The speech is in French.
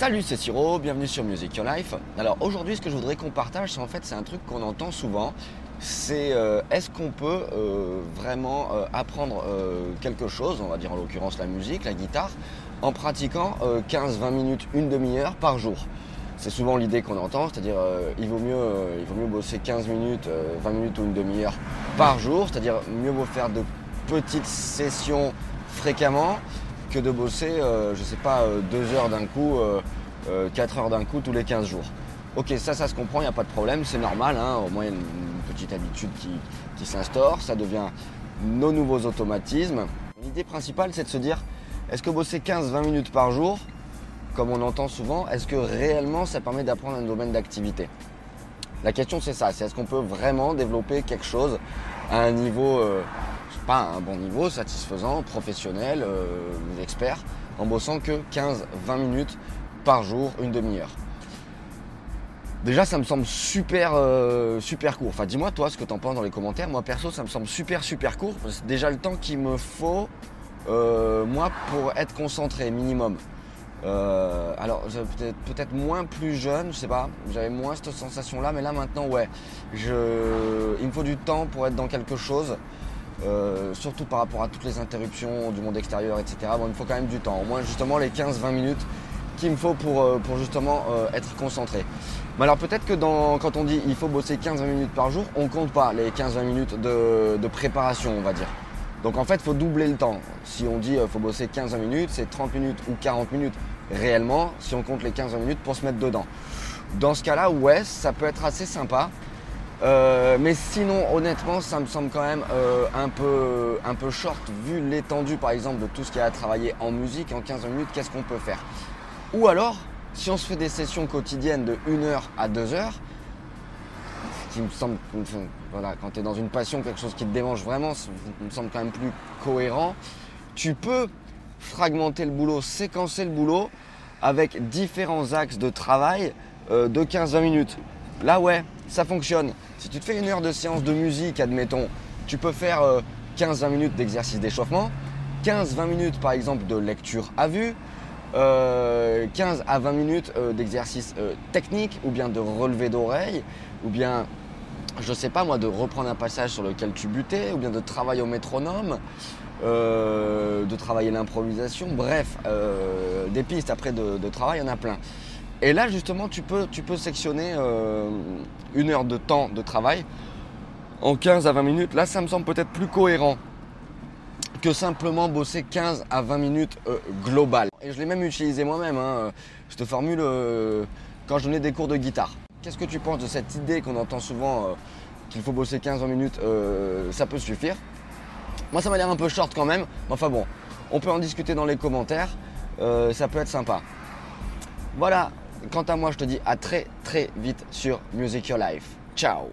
Salut, c'est Siro, bienvenue sur Music Your Life. Alors aujourd'hui, ce que je voudrais qu'on partage, c'est en fait, c'est un truc qu'on entend souvent. C'est euh, est-ce qu'on peut euh, vraiment euh, apprendre quelque chose, on va dire en l'occurrence la musique, la guitare, en pratiquant 15-20 minutes, une demi-heure par jour? C'est souvent l'idée qu'on entend, c'est-à-dire il, vaut mieux, il vaut mieux bosser 15 minutes, 20 minutes ou une demi-heure par jour, c'est-à-dire mieux vaut faire de petites sessions fréquemment que de bosser, euh, je sais pas, euh, deux heures d'un coup, euh, quatre heures d'un coup tous les 15 jours. Ok, ça, ça se comprend, il n'y a pas de problème, c'est normal, hein, au moins a une, petite habitude qui, qui s'instaure, ça devient nos nouveaux automatismes. L'idée principale, c'est de se dire, est-ce que bosser 15-20 minutes par jour, comme on entend souvent, est-ce que réellement ça permet d'apprendre un domaine d'activité? La question c'est ça, c'est est-ce qu'on peut vraiment développer quelque chose à un niveau pas un bon niveau, satisfaisant, professionnel, euh, expert, en bossant que 15-20 minutes par jour, une demi-heure? Déjà, ça me semble super, euh, super court. Enfin, dis-moi, toi, ce que tu en penses dans les commentaires. Moi, perso, ça me semble super, super court. C'est déjà le temps qu'il me faut, euh, moi, pour être concentré, minimum. Alors, peut-être peut moins plus jeune, je sais pas. J'avais moins cette sensation-là, mais là, maintenant, ouais. Je, il me faut du temps pour être dans quelque chose. Euh, surtout par rapport à toutes les interruptions du monde extérieur, etc. Bon, il me faut quand même du temps, au moins justement les 15-20 minutes qu'il me faut pour, euh, pour justement euh, être concentré. Mais alors peut-être que dans, quand on dit il faut bosser 15-20 minutes par jour, on compte pas les 15-20 minutes de, préparation, on va dire. Donc en fait, il faut doubler le temps. Si on dit il faut bosser 15-20 minutes, c'est 30 minutes ou 40 minutes réellement, si on compte les 15-20 minutes pour se mettre dedans. Dans ce cas-là, ouais, ça peut être assez sympa. Euh, mais sinon, honnêtement, ça me semble quand même euh, un, peu, un peu short vu l'étendue, par exemple, de tout ce qu'il y a à travailler en musique. En 15 minutes, qu'est-ce qu'on peut faire? Ou alors, si on se fait des sessions quotidiennes de 1 heure à 2 heures, qui me semble, voilà, quand tu es dans une passion, quelque chose qui te démange vraiment, me semble quand même plus cohérent, tu peux fragmenter le boulot, séquencer le boulot avec différents axes de travail euh, de 15-20 minutes. Là, ouais, ça fonctionne. Si tu te fais une heure de séance de musique, admettons, tu peux faire 15-20 euh, minutes d'exercice d'échauffement, 15-20 minutes par exemple de lecture à vue, 15 euh, à 20 minutes euh, d'exercice technique ou bien de relevé d'oreille ou bien je sais pas moi de reprendre un passage sur lequel tu butais ou bien de travailler au métronome, de travailler l'improvisation, bref, des pistes après de, travail, il y en a plein. Et là, justement, tu peux, tu peux sectionner euh, une heure de temps de travail en 15 à 20 minutes. Là, ça me semble peut-être plus cohérent que simplement bosser 15 à 20 minutes euh, global. Et je l'ai même utilisé moi-même, hein, cette formule, euh, quand je donnais des cours de guitare. Qu'est-ce que tu penses de cette idée qu'on entend souvent qu'il faut bosser 15-20 minutes Ça peut suffire? Moi, ça m'a l'air un peu short quand même. Mais enfin bon, on peut en discuter dans les commentaires. ça peut être sympa. Voilà, Quant à moi, je te dis à très très vite sur Music Your Life. Ciao